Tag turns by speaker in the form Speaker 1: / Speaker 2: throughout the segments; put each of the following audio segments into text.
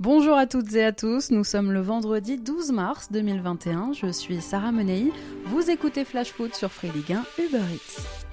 Speaker 1: Bonjour à toutes et à tous, nous sommes le vendredi 12 mars 2021, je suis Sarah Menei, vous écoutez Flash Foot sur Free Ligue 1 Uber Eats.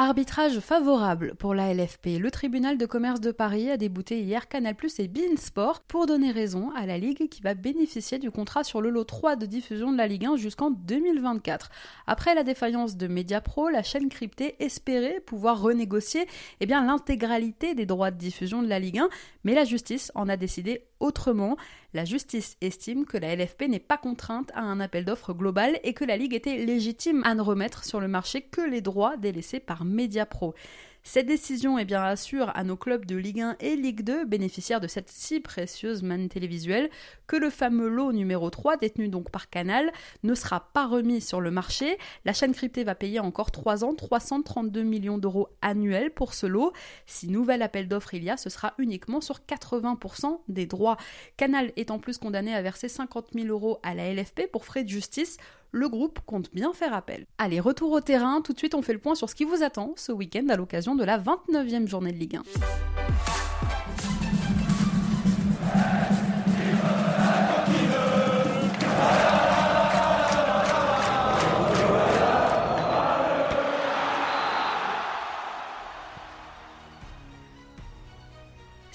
Speaker 1: Arbitrage favorable pour la LFP. Le tribunal de commerce de Paris a débouté hier Canal et Beansport pour donner raison à la Ligue qui va bénéficier du contrat sur le lot 3 de diffusion de la Ligue 1 jusqu'en 2024. Après la défaillance de Mediapro, la chaîne cryptée espérait pouvoir renégocier eh bien, l'intégralité des droits de diffusion de la Ligue 1, mais la justice en a décidé autrement. La justice estime que la LFP n'est pas contrainte à un appel d'offres global et que la Ligue était légitime à ne remettre sur le marché que les droits délaissés par Mediapro. Cette décision est bien assure à nos clubs de Ligue 1 et Ligue 2, bénéficiaires de cette si précieuse manne télévisuelle, que le fameux lot numéro 3, détenu donc par Canal, ne sera pas remis sur le marché. La chaîne cryptée va payer encore 3 ans 332 millions d'euros annuels pour ce lot. Si nouvel appel d'offres il y a, ce sera uniquement sur 80% des droits. Canal est en plus condamné à verser 50 000 euros à la LFP pour frais de justice le groupe compte bien faire appel. Allez, retour au terrain, tout de suite on fait le point sur ce qui vous attend ce week-end à l'occasion de la 29e journée de Ligue 1.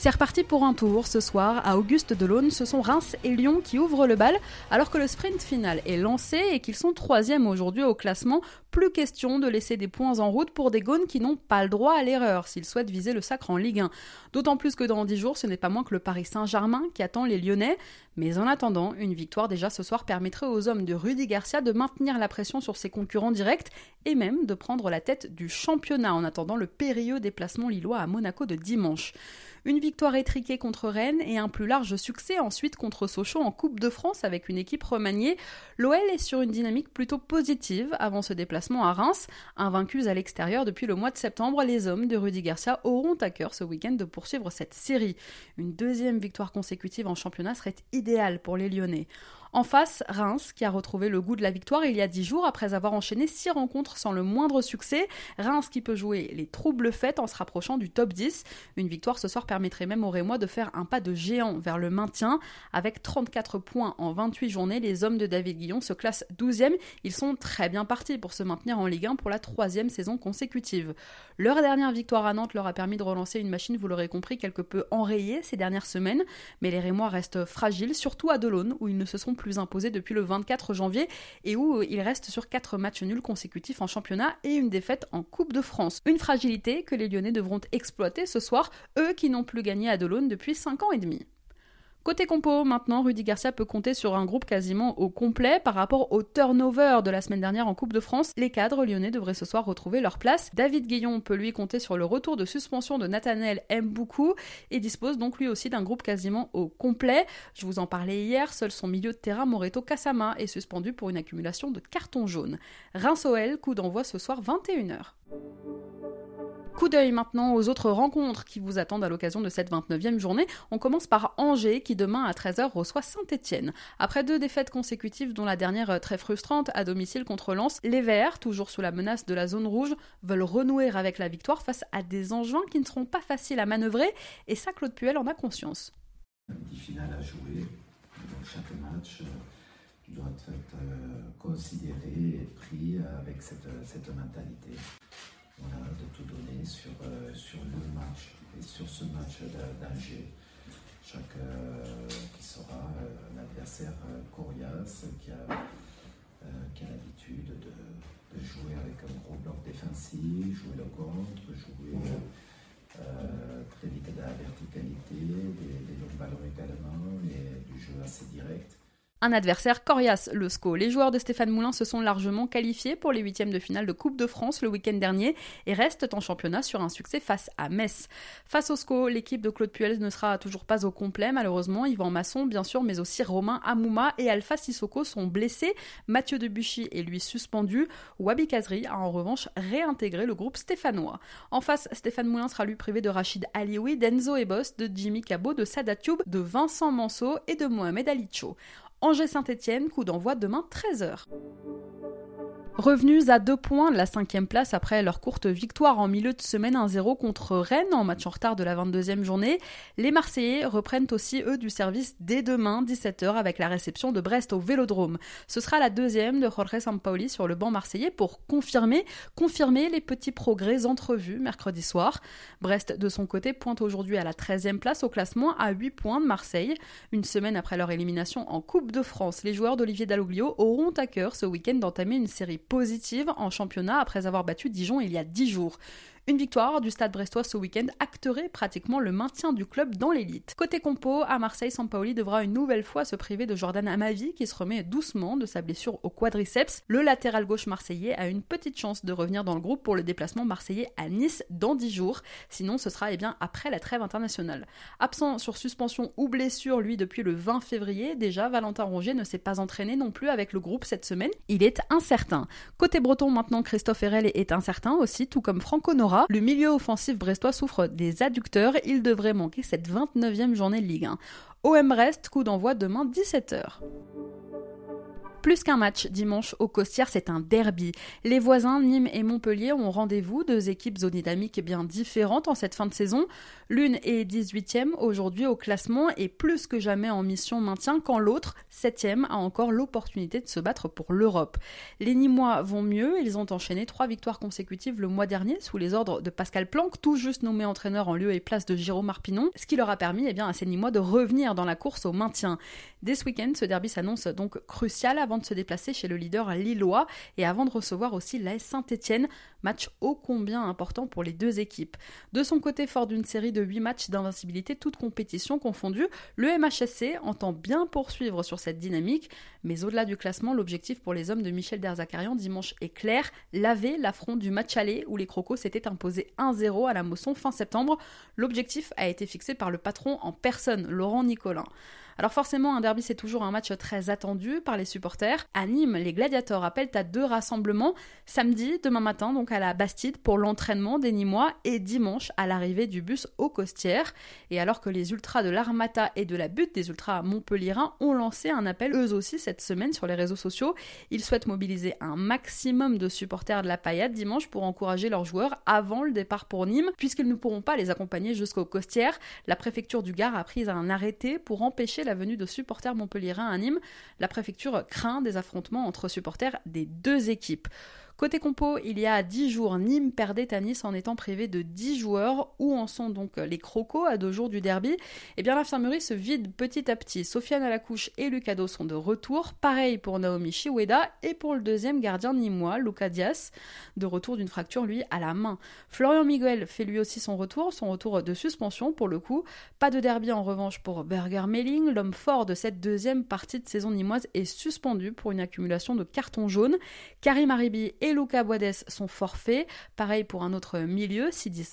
Speaker 1: C'est reparti pour un tour ce soir à Auguste Delaune. Ce sont Reims et Lyon qui ouvrent le bal alors que le sprint final est lancé et qu'ils sont troisième aujourd'hui au classement. Plus question de laisser des points en route pour des Gaunes qui n'ont pas le droit à l'erreur s'ils souhaitent viser le sacre en Ligue 1. D'autant plus que dans 10 jours, ce n'est pas moins que le Paris Saint-Germain qui attend les Lyonnais. Mais en attendant, une victoire déjà ce soir permettrait aux hommes de Rudy Garcia de maintenir la pression sur ses concurrents directs et même de prendre la tête du championnat en attendant le périlleux déplacement lillois à Monaco de dimanche. Une victoire étriquée contre Rennes et un plus large succès ensuite contre Sochaux en Coupe de France avec une équipe remaniée. L'OL est sur une dynamique plutôt positive avant ce déplacement à Reims. Invaincus à l'extérieur depuis le mois de septembre, les hommes de Rudy Garcia auront à cœur ce week-end de poursuivre cette série. Une deuxième victoire consécutive en championnat serait pour les Lyonnais. En face, Reims, qui a retrouvé le goût de la victoire il y a dix jours après avoir enchaîné six rencontres sans le moindre succès. Reims qui peut jouer les troubles faits en se rapprochant du top 10. Une victoire ce soir permettrait même aux Rémois de faire un pas de géant vers le maintien. Avec 34 points en 28 journées, les hommes de David Guillon se classent 12e. Ils sont très bien partis pour se maintenir en Ligue 1 pour la troisième saison consécutive. Leur dernière victoire à Nantes leur a permis de relancer une machine, vous l'aurez compris, quelque peu enrayée ces dernières semaines. Mais les Rémois restent fragiles, surtout à Delaune, où ils ne se sont plus imposés depuis le 24 janvier et où ils restent sur 4 matchs nuls consécutifs en championnat et une défaite en Coupe de France. Une fragilité que les Lyonnais devront exploiter ce soir, eux qui n'ont plus gagné à Delaune depuis 5 ans et demi. Côté compo, maintenant, Rudy Garcia peut compter sur un groupe quasiment au complet par rapport au turnover de la semaine dernière en Coupe de France. Les cadres lyonnais devraient ce soir retrouver leur place. David Guillon peut lui compter sur le retour de suspension de Nathanael Mboukou et dispose donc lui aussi d'un groupe quasiment au complet. Je vous en parlais hier, seul son milieu de terrain Moreto Kasama est suspendu pour une accumulation de cartons jaunes. Reims-OL, coup d'envoi ce soir 21h. Coup d'œil maintenant aux autres rencontres qui vous attendent à l'occasion de cette 29e journée. On commence par Angers qui demain à 13h reçoit Saint-Etienne. Après deux défaites consécutives dont la dernière euh, très frustrante à domicile contre Lens, les Verts, toujours sous la menace de la zone rouge, veulent renouer avec la victoire face à des enjeux qui ne seront pas faciles à manœuvrer et ça Claude Puel en a conscience.
Speaker 2: Un petit final à jouer dans chaque match doit être euh, considéré et pris avec cette mentalité de tout donner sur, euh, sur le match et sur ce match d'Angers. Chaque euh, qui sera euh, un adversaire coriace qui a, l'habitude de, de, jouer avec un gros bloc défensif, jouer le contre, jouer très vite à la verticalité, des, des longs ballons également et du jeu assez direct
Speaker 1: un adversaire coriace, le SCO. Les joueurs de Stéphane Moulin se sont largement qualifiés pour les huitièmes de finale de Coupe de France le week-end dernier et restent en championnat sur un succès face à Metz. Face au SCO, l'équipe de Claude Puel ne sera toujours pas au complet, malheureusement. Yvan Masson, bien sûr, mais aussi Romain Amouma et Alpha Sissoko sont blessés. Mathieu Debuchy est lui suspendu. Wabi Kazri a en revanche réintégré le groupe stéphanois. En face, Stéphane Moulin sera lui privé de Rachid Alioui, d'Enzo Ebos, de Jimmy Cabot, de Sada Tube, de Vincent Manso et de Mohamed Alicho. Angers-Saint-Etienne, coup d'envoi demain 13h. Revenus à deux points de la cinquième place après leur courte victoire en milieu de semaine 1-0 contre Rennes en match en retard de la 22e journée, les Marseillais reprennent aussi eux du service dès demain 17h avec la réception de Brest au Vélodrome. Ce sera la deuxième de Jorge Sampaoli sur le banc marseillais pour confirmer, confirmer les petits progrès entrevus mercredi soir. Brest de son côté pointe aujourd'hui à la 13e place au classement à 8 points de Marseille. Une semaine après leur élimination en Coupe de France, les joueurs d'Olivier Dalloglio auront à cœur ce week-end d'entamer une série positive en championnat après avoir battu Dijon il y a 10 jours. Une victoire du Stade brestois ce week-end acterait pratiquement le maintien du club dans l'élite. Côté compo, à Marseille, Sampaoli devra une nouvelle fois se priver de Jordan Amavi qui se remet doucement de sa blessure au quadriceps. Le latéral gauche marseillais a une petite chance de revenir dans le groupe pour le déplacement marseillais à Nice dans 10 jours. Sinon, ce sera eh bien après la trêve internationale. Absent sur suspension ou blessure, lui, depuis le 20 février, déjà, Valentin Rongier ne s'est pas entraîné non plus avec le groupe cette semaine. Il est incertain. Côté breton, maintenant, Christophe Herel est incertain aussi, tout comme Franco Nora le milieu offensif brestois souffre des adducteurs. Il devrait manquer cette 29e journée de Ligue 1. OM reste, coup d'envoi demain 17h. Plus qu'un match dimanche au Costières, c'est un derby. Les voisins Nîmes et Montpellier ont rendez-vous, deux équipes zone dynamiques bien différentes en cette fin de saison. L'une est 18e aujourd'hui au classement et plus que jamais en mission maintien quand l'autre, 7e, a encore l'opportunité de se battre pour l'Europe. Les Nîmois vont mieux, ils ont enchaîné trois victoires consécutives le mois dernier sous les ordres de Pascal Planck, tout juste nommé entraîneur en lieu et place de Jérôme Marpinon, ce qui leur a permis eh bien, à ces Nîmois de revenir dans la course au maintien. Dès ce week-end, ce derby s'annonce donc crucial avant de se déplacer chez le leader lillois et avant de recevoir aussi l'AS Saint-Etienne, match ô combien important pour les deux équipes. De son côté, fort d'une série de 8 matchs d'invincibilité, toutes compétitions confondues, le MHSC entend bien poursuivre sur cette dynamique, mais au-delà du classement, l'objectif pour les hommes de Michel Derzakarian dimanche est clair, laver l'affront du match aller où les Crocos s'étaient imposés 1-0 à la Mosson fin septembre. L'objectif a été fixé par le patron en personne, Laurent Nicolin. Alors forcément, un derby, c'est toujours un match très attendu par les supporters. À Nîmes, les gladiateurs appellent à deux rassemblements, samedi, demain matin, donc à la Bastide, pour l'entraînement des Nîmois, et dimanche, à l'arrivée du bus aux Costières. Et alors que les ultras de l'Armata et de la butte des ultras montpelliérains ont lancé un appel eux aussi cette semaine sur les réseaux sociaux, ils souhaitent mobiliser un maximum de supporters de la paillade dimanche pour encourager leurs joueurs avant le départ pour Nîmes, puisqu'ils ne pourront pas les accompagner jusqu'aux Costières. La préfecture du Gard a pris un arrêté pour empêcher la venue de supporters montpelliérains à Nîmes, la préfecture craint des affrontements entre supporters des deux équipes. Côté compo, il y a 10 jours, Nîmes perdait à Nice en étant privé de 10 joueurs. Où en sont donc les crocos à deux jours du derby? Eh bien, l'infirmerie se vide petit à petit. Sofiane Alacouche et Lucado sont de retour. Pareil pour Naomi Shiweda et pour le deuxième gardien nîmois, Luca Dias, de retour d'une fracture, lui, à la main. Florian Miguel fait lui aussi son retour, son retour de suspension pour le coup. Pas de derby en revanche pour Berger Melling. L'homme fort de cette deuxième partie de saison nîmoise est suspendu pour une accumulation de cartons jaunes. Karim Aribi et Luca Boades sont forfaits. Pareil pour un autre milieu, Sidi.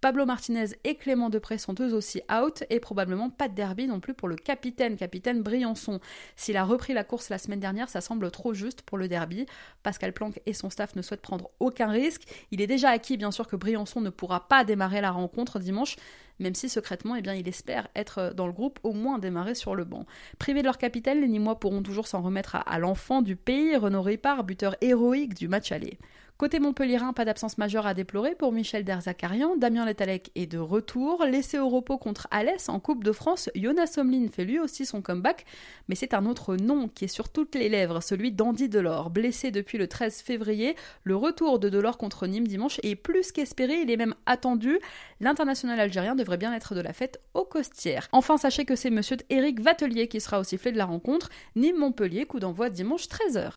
Speaker 1: Pablo Martinez et Clément Depré sont eux aussi out et probablement pas de derby non plus pour le capitaine, capitaine Briançon. S'il a repris la course la semaine dernière, ça semble trop juste pour le derby. Pascal Planck et son staff ne souhaitent prendre aucun risque. Il est déjà acquis bien sûr que Briançon ne pourra pas démarrer la rencontre dimanche, même si secrètement, eh bien, il espère être dans le groupe, au moins démarrer sur le banc. Privés de leur capitaine, les Nîmois pourront toujours s'en remettre à, l'enfant du pays, Renaud Ripard, buteur héroïque du match aller. Côté Montpellierin, pas d'absence majeure à déplorer pour Michel Derzakarian. Damien Letalec est de retour. Laissé au repos contre Alès en Coupe de France, Jonas Omlin fait lui aussi son comeback. Mais c'est un autre nom qui est sur toutes les lèvres, celui d'Andy Delors. Blessé depuis le 13 février, le retour de Delors contre Nîmes dimanche est plus qu'espéré, il est même attendu. L'international algérien devrait bien être de la fête au Costières. Enfin, sachez que c'est monsieur Eric Vatelier qui sera au sifflet de la rencontre. Nîmes-Montpellier, coup d'envoi dimanche 13h.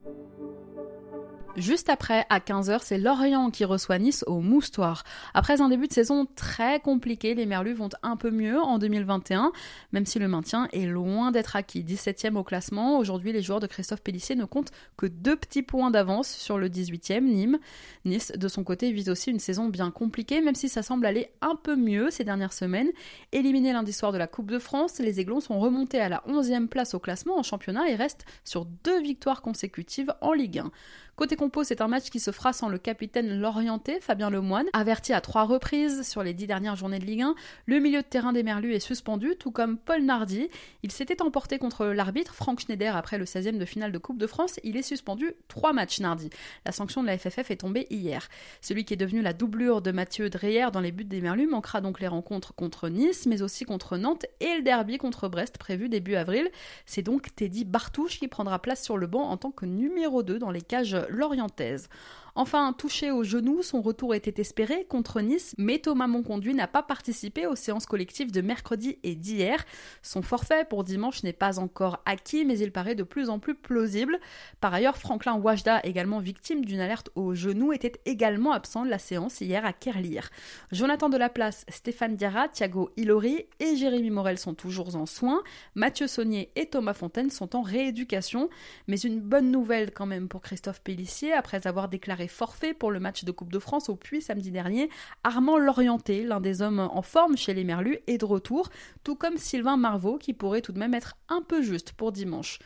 Speaker 1: Juste après, à 15h, c'est Lorient qui reçoit Nice au Moustoir. Après un début de saison très compliqué, les Merlus vont un peu mieux en 2021, même si le maintien est loin d'être acquis. 17e au classement, aujourd'hui les joueurs de Christophe Pellissier ne comptent que deux petits points d'avance sur le 18e, Nîmes. Nice, de son côté, vise aussi une saison bien compliquée, même si ça semble aller un peu mieux ces dernières semaines. Éliminés lundi soir de la Coupe de France, les Aiglons sont remontés à la 11e place au classement en championnat et restent sur deux victoires consécutives en Ligue 1. Côté compo, c'est un match qui se fera sans le capitaine lorienté Fabien Lemoine, averti à trois reprises sur les dix dernières journées de Ligue 1. Le milieu de terrain des Merlus est suspendu, tout comme Paul Nardi. Il s'était emporté contre l'arbitre Franck Schneider après le 16e de finale de Coupe de France. Il est suspendu trois matchs Nardi. La sanction de la FFF est tombée hier. Celui qui est devenu la doublure de Mathieu Dreyer dans les buts des Merlus manquera donc les rencontres contre Nice, mais aussi contre Nantes et le derby contre Brest prévu début avril. C'est donc Teddy Bartouche qui prendra place sur le banc en tant que numéro 2 dans les cages lorientaises. Enfin, touché au genou, son retour était espéré contre Nice, mais Thomas Monconduit n'a pas participé aux séances collectives de mercredi et d'hier. Son forfait pour dimanche n'est pas encore acquis, mais il paraît de plus en plus plausible. Par ailleurs, Franklin Wajda, également victime d'une alerte au genou, était également absent de la séance hier à Kerlir. Jonathan Delaplace, Stéphane Diarra, Thiago Ilori et Jérémy Morel sont toujours en soins. Mathieu Saunier et Thomas Fontaine sont en rééducation. Mais une bonne nouvelle quand même pour Christophe Pellissier, après avoir déclaré forfait pour le match de Coupe de France au Puy samedi dernier. Armand Lorienté, l'un des hommes en forme chez les Merlus, est de retour, tout comme Sylvain Marvaux qui pourrait tout de même être un peu juste pour dimanche.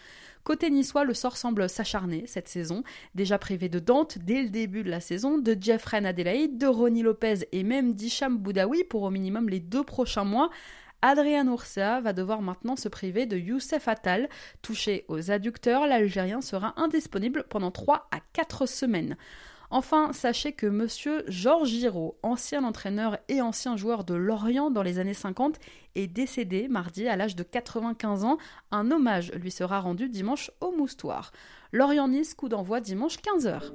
Speaker 1: Côté niçois, le sort semble s'acharner cette saison. Déjà privé de Dante dès le début de la saison, de Jeffrey Adelaide, de Ronnie Lopez et même d'Hicham Boudaoui pour au minimum les deux prochains mois. Adrian Ursa va devoir maintenant se priver de Youssef Attal. Touché aux adducteurs, l'Algérien sera indisponible pendant 3 à 4 semaines. Enfin, sachez que monsieur Georges Giraud, ancien entraîneur et ancien joueur de Lorient dans les années 50, est décédé mardi à l'âge de 95 ans. Un hommage lui sera rendu dimanche au Moustoir. Lorient-Nice, coup d'envoi dimanche 15h.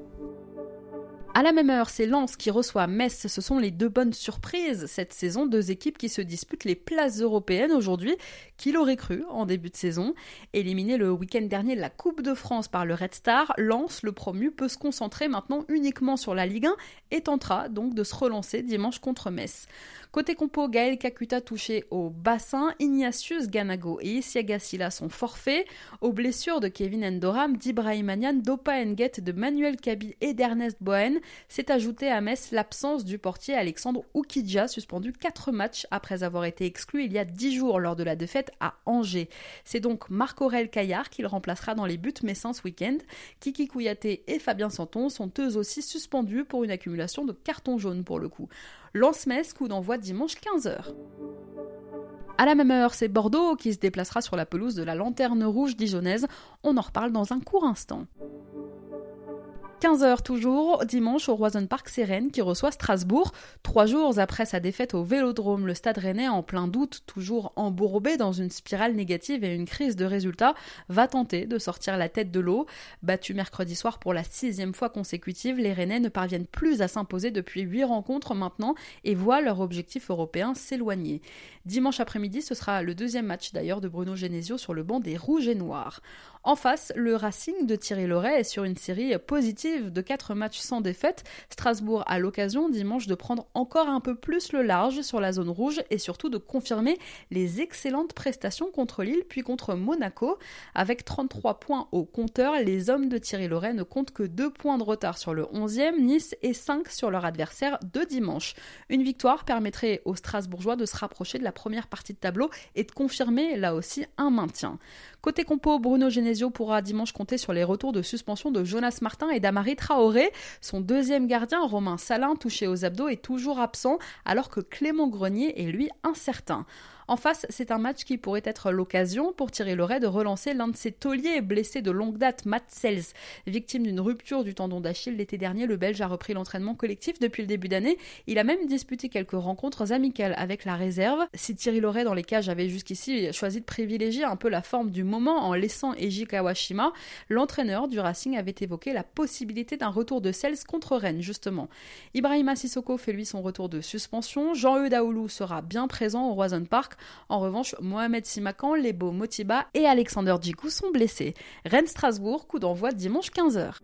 Speaker 1: À la même heure, c'est Lens qui reçoit Metz. Ce sont les deux bonnes surprises cette saison, deux équipes qui se disputent les places européennes aujourd'hui. Qui l'aurait cru en début de saison Éliminé le week-end dernier de la Coupe de France par le Red Star, Lens, le promu, peut se concentrer maintenant uniquement sur la Ligue 1 et tentera donc de se relancer dimanche contre Metz. Côté compo, Gaël Kakuta touché au bassin, Ignatius Ganago et Isiaga Silla sont forfaits. Aux blessures de Kevin Endoram, d'Ibrahim Anian, d'Opa Nguet, de Manuel Kabi et d'Ernest Bohen, s'est ajouté à Metz l'absence du portier Alexandre Oukidja, suspendu 4 matchs après avoir été exclu il y a 10 jours lors de la défaite à Angers. C'est donc Marc-Aurel Caillard qui le remplacera dans les buts messins ce week-end. Kiki Kouyaté et Fabien Santon sont eux aussi suspendus pour une accumulation de cartons jaunes pour le coup. Lance-Metz, coup d'envoi dimanche 15h. À la même heure, c'est Bordeaux qui se déplacera sur la pelouse de la Lanterne Rouge dijonnaise. On en reparle dans un court instant. 15h toujours, dimanche au Roison Park, Rennes qui reçoit Strasbourg. Trois jours après sa défaite au Vélodrome, le stade rennais en plein doute, toujours embourbé dans une spirale négative et une crise de résultats, va tenter de sortir la tête de l'eau. Battu mercredi soir pour la sixième fois consécutive, les Rennais ne parviennent plus à s'imposer depuis huit rencontres maintenant et voient leur objectif européen s'éloigner. Dimanche après-midi, ce sera le deuxième match d'ailleurs de Bruno Genesio sur le banc des Rouges et Noirs. En face, le Racing de Thierry Loret est sur une série positive de 4 matchs sans défaite. Strasbourg a l'occasion dimanche de prendre encore un peu plus le large sur la zone rouge et surtout de confirmer les excellentes prestations contre Lille puis contre Monaco. Avec 33 points au compteur, les hommes de Thierry Loret ne comptent que 2 points de retard sur le 11e, Nice et 5 sur leur adversaire de dimanche. Une victoire permettrait aux Strasbourgeois de se rapprocher de la première partie de tableau et de confirmer là aussi un maintien. Côté compo, Bruno Genesio pourra dimanche compter sur les retours de suspension de Jonas Martin et d'Amari Traoré. Son deuxième gardien, Romain Salin, touché aux abdos, est toujours absent, alors que Clément Grenier est lui incertain. En face, c'est un match qui pourrait être l'occasion pour Thierry Loret de relancer l'un de ses tauliers blessés de longue date, Matt Sells. Victime d'une rupture du tendon d'Achille l'été dernier, le Belge a repris l'entraînement collectif depuis le début d'année. Il a même disputé quelques rencontres amicales avec la réserve. Si Thierry Loret dans les cages avait jusqu'ici choisi de privilégier un peu la forme du moment en laissant Eiji Kawashima, l'entraîneur du Racing avait évoqué la possibilité d'un retour de Sells contre Rennes, justement. Ibrahima Sissoko fait lui son retour de suspension. Jean-Eudes Daoulou sera bien présent au Roison Park. En revanche, Mohamed Simakan, Lebo Motiba et Alexander Djikou sont blessés. Rennes-Strasbourg, coup d'envoi dimanche 15h.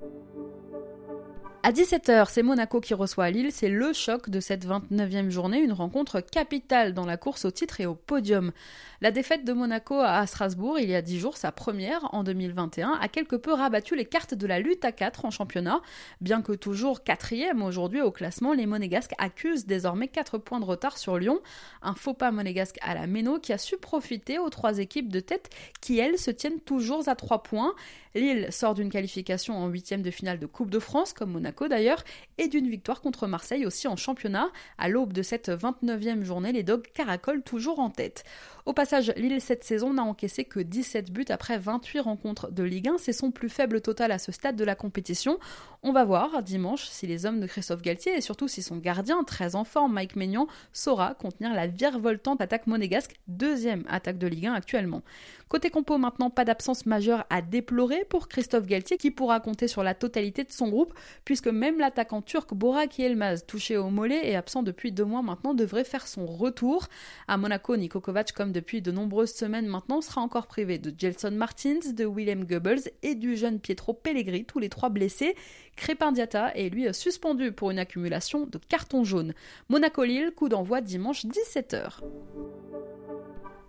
Speaker 1: À 17h, c'est Monaco qui reçoit Lille. C'est le choc de cette 29e journée, une rencontre capitale dans la course au titre et au podium. La défaite de Monaco à Strasbourg il y a 10 jours, sa première en 2021, a quelque peu rabattu les cartes de la lutte à 4 en championnat. Bien que toujours quatrième aujourd'hui au classement, les Monégasques accusent désormais 4 points de retard sur Lyon. Un faux pas monégasque à la Méno qui a su profiter aux trois équipes de tête qui, elles, se tiennent toujours à 3 points. Lille sort d'une qualification en huitième de finale de Coupe de France, comme Monaco d'ailleurs, et d'une victoire contre Marseille aussi en championnat. À l'aube de cette 29e journée, les Dogs caracolent toujours en tête. Au passage, Lille cette saison n'a encaissé que 17 buts après 28 rencontres de Ligue 1. C'est son plus faible total à ce stade de la compétition. On va voir dimanche si les hommes de Christophe Galtier et surtout si son gardien, très en forme, Mike Maignan, saura contenir la virevoltante attaque monégasque, deuxième attaque de Ligue 1 actuellement. Côté compo maintenant, pas d'absence majeure à déplorer pour Christophe Galtier qui pourra compter sur la totalité de son groupe puisque même l'attaquant turc Borak Yelmaz, touché au mollet et absent depuis deux mois maintenant, devrait faire son retour. À Monaco, Niko Kovac, comme depuis de nombreuses semaines maintenant, sera encore privé de Gelson Martins, de Willem Goebbels et du jeune Pietro Pellegrini, tous les trois blessés. Crépin Diata est lui suspendu pour une accumulation de cartons jaunes. Monaco-Lille, coup d'envoi dimanche 17h.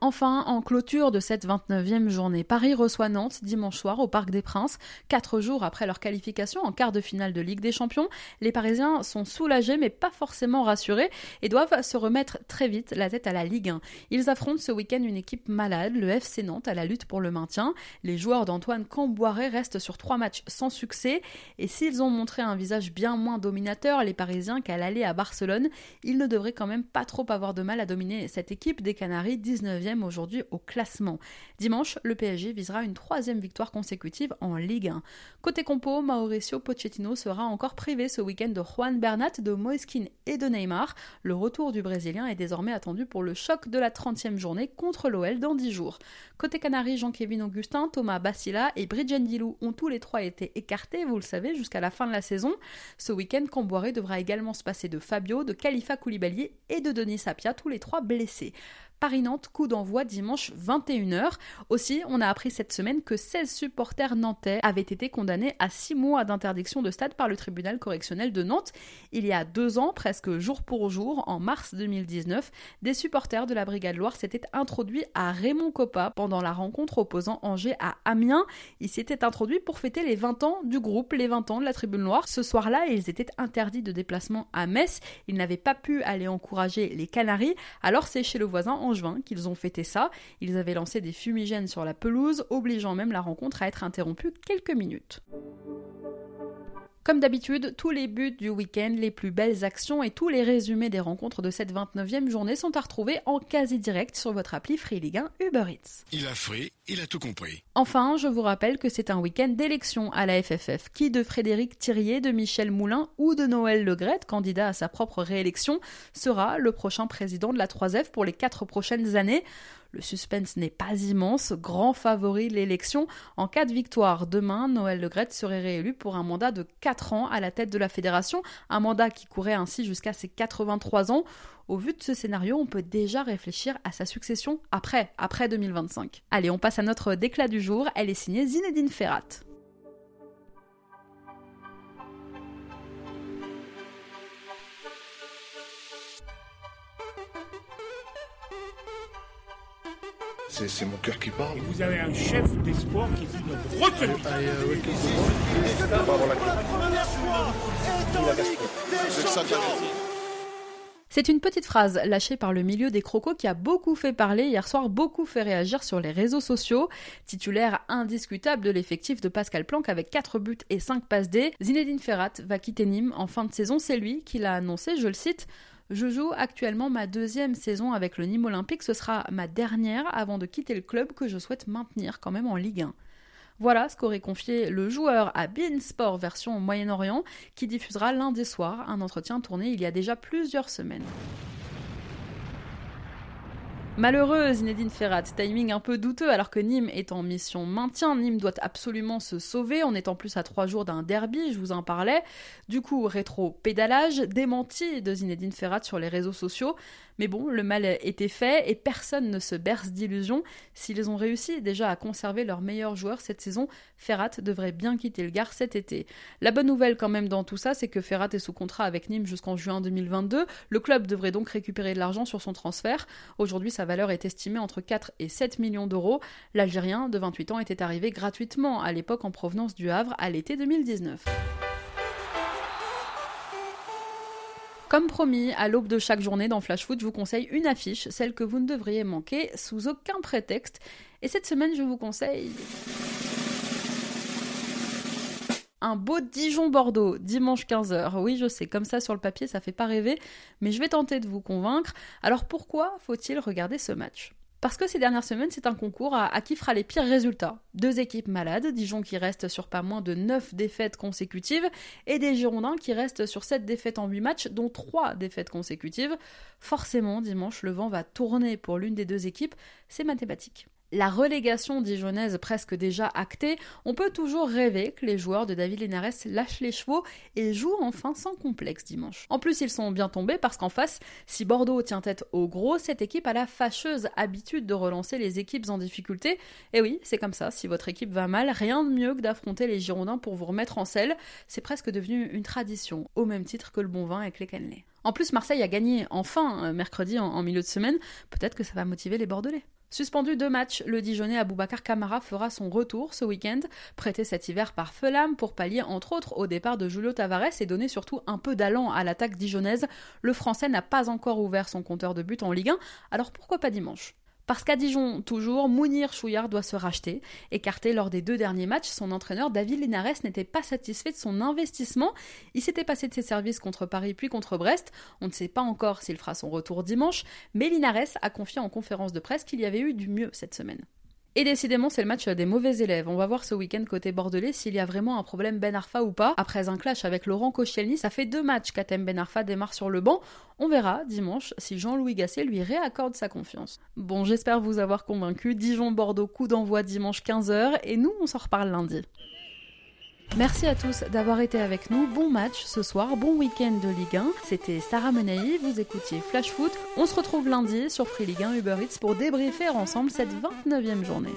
Speaker 1: Enfin, en clôture de cette 29e journée, Paris reçoit Nantes dimanche soir au Parc des Princes. Quatre jours après leur qualification en quart de finale de Ligue des Champions, les Parisiens sont soulagés mais pas forcément rassurés et doivent se remettre très vite la tête à la Ligue 1. Ils affrontent ce week-end une équipe malade, le FC Nantes, à la lutte pour le maintien. Les joueurs d'Antoine Camboiré restent sur trois matchs sans succès et s'ils ont montré un visage bien moins dominateur, les Parisiens, qu'à l'aller à Barcelone, ils ne devraient quand même pas trop avoir de mal à dominer cette équipe des Canaries 19e aujourd'hui au classement. Dimanche, le PSG visera une troisième victoire consécutive en Ligue 1. Côté compo, Mauricio Pochettino sera encore privé ce week-end de Juan Bernat, de Moiskin et de Neymar. Le retour du Brésilien est désormais attendu pour le choc de la 30e journée contre l'OL dans 10 jours. Côté Canaries, Jean-Kévin Augustin, Thomas Bassila et Bridgen Dilou ont tous les trois été écartés, vous le savez, jusqu'à la fin de la saison. Ce week-end, Camboiré devra également se passer de Fabio, de Khalifa Koulibaly et de Denis Sapia, tous les trois blessés. Paris-Nantes, coup d'envoi dimanche 21h. Aussi, on a appris cette semaine que 16 supporters nantais avaient été condamnés à 6 mois d'interdiction de stade par le tribunal correctionnel de Nantes. Il y a deux ans, presque jour pour jour, en mars 2019, des supporters de la Brigade Loire s'étaient introduits à Raymond Coppa pendant la rencontre opposant Angers à Amiens. Ils s'étaient introduits pour fêter les 20 ans du groupe, les 20 ans de la Tribune Loire. Ce soir-là, ils étaient interdits de déplacement à Metz. Ils n'avaient pas pu aller encourager les Canaries, alors c'est chez le voisin en qu'ils ont fêté ça. Ils avaient lancé des fumigènes sur la pelouse, obligeant même la rencontre à être interrompue quelques minutes. Comme d'habitude, tous les buts du week-end, les plus belles actions et tous les résumés des rencontres de cette 29e journée sont à retrouver en quasi direct sur votre appli Free Ligue 1 Uber Eats.
Speaker 3: Il a free, il a tout compris.
Speaker 1: Enfin, je vous rappelle que c'est un week-end d'élection à la FFF. Qui de Frédéric Thirier, de Michel Moulin ou de Noël Legrette, candidat à sa propre réélection, sera le prochain président de la 3F pour les quatre prochaines années le suspense n'est pas immense, grand favori de l'élection. En cas de victoire demain, Noël Legrette serait réélu pour un mandat de 4 ans à la tête de la fédération, un mandat qui courait ainsi jusqu'à ses 83 ans. Au vu de ce scénario, on peut déjà réfléchir à sa succession après, après 2025. Allez, on passe à notre déclat du jour, elle est signée Zinedine Ferrat.
Speaker 4: C'est mon cœur qui parle.
Speaker 5: Et vous avez un chef d'espoir qui dit notre retenue.
Speaker 1: C'est une petite phrase lâchée par le milieu des crocos qui a beaucoup fait parler hier soir, beaucoup fait réagir sur les réseaux sociaux. Titulaire indiscutable de l'effectif de Pascal Planck avec 4 buts et 5 passes D, Zinedine Ferrat va quitter Nîmes en fin de saison. C'est lui qui l'a annoncé, je le cite. Je joue actuellement ma deuxième saison avec le Nîmes Olympique. Ce sera ma dernière avant de quitter le club que je souhaite maintenir quand même en Ligue 1. Voilà ce qu'aurait confié le joueur à Bein Sport version Moyen-Orient qui diffusera lundi soir un entretien tourné il y a déjà plusieurs semaines. Malheureuse Zinedine Ferrat, timing un peu douteux alors que Nîmes est en mission maintien. Nîmes doit absolument se sauver. On est en plus à trois jours d'un derby, je vous en parlais. Du coup, rétro-pédalage, démenti de Zinedine Ferrat sur les réseaux sociaux. Mais bon, le mal était fait et personne ne se berce d'illusions. S'ils ont réussi déjà à conserver leur meilleur joueur cette saison, Ferrat devrait bien quitter le Gard cet été. La bonne nouvelle quand même dans tout ça, c'est que Ferrat est sous contrat avec Nîmes jusqu'en juin 2022. Le club devrait donc récupérer de l'argent sur son transfert. Aujourd'hui, sa valeur est estimée entre 4 et 7 millions d'euros. L'Algérien de 28 ans était arrivé gratuitement à l'époque en provenance du Havre à l'été 2019. Comme promis, à l'aube de chaque journée dans Flash Foot, je vous conseille une affiche, celle que vous ne devriez manquer sous aucun prétexte. Et cette semaine, je vous conseille un beau Dijon-Bordeaux, dimanche 15h. Oui, je sais, comme ça sur le papier, ça fait pas rêver, mais je vais tenter de vous convaincre. Alors pourquoi faut-il regarder ce match? Parce que ces dernières semaines, c'est un concours à, qui fera les pires résultats. Deux équipes malades, Dijon qui reste sur pas moins de 9 défaites consécutives, et des Girondins qui restent sur 7 défaites en 8 matchs, dont 3 défaites consécutives. Forcément, dimanche, le vent va tourner pour l'une des deux équipes, c'est mathématique la relégation dijonnaise presque déjà actée, on peut toujours rêver que les joueurs de David Linares lâchent les chevaux et jouent enfin sans complexe dimanche. En plus, ils sont bien tombés parce qu'en face, si Bordeaux tient tête au gros, cette équipe a la fâcheuse habitude de relancer les équipes en difficulté. Et oui, c'est comme ça, si votre équipe va mal, rien de mieux que d'affronter les Girondins pour vous remettre en selle. C'est presque devenu une tradition, au même titre que le bon vin avec les cannelés. En plus, Marseille a gagné enfin euh, mercredi en milieu de semaine. Peut-être que ça va motiver les Bordelais. Suspendu deux matchs, le Dijonais Aboubacar Camara fera son retour ce week-end, prêté cet hiver par Felam pour pallier entre autres au départ de Julio Tavares et donner surtout un peu d'allant à l'attaque dijonnaise. Le Français n'a pas encore ouvert son compteur de but en Ligue 1, alors pourquoi pas dimanche? Parce qu'à Dijon, toujours, Mounir Chouillard doit se racheter. Écarté lors des deux derniers matchs, son entraîneur David Linares n'était pas satisfait de son investissement. Il s'était passé de ses services contre Paris puis contre Brest. On ne sait pas encore s'il fera son retour dimanche, mais Linares a confié en conférence de presse qu'il y avait eu du mieux cette semaine. Et décidément, c'est le match des mauvais élèves. On va voir ce week-end côté bordelais s'il y a vraiment un problème Ben Arfa ou pas. Après un clash avec Laurent Koscielny, ça fait deux matchs qu'Atem Ben Arfa démarre sur le banc. On verra dimanche si Jean-Louis Gasset lui réaccorde sa confiance. Bon, j'espère vous avoir convaincu. Dijon-Bordeaux, coup d'envoi dimanche 15h et nous, on s'en reparle lundi. Merci à tous d'avoir été avec nous. Bon match ce soir, bon week-end de Ligue 1. C'était Sarah Menei, vous écoutiez Flash Foot. On se retrouve lundi sur Free Ligue 1 Uber Eats pour débriefer ensemble cette 29e journée.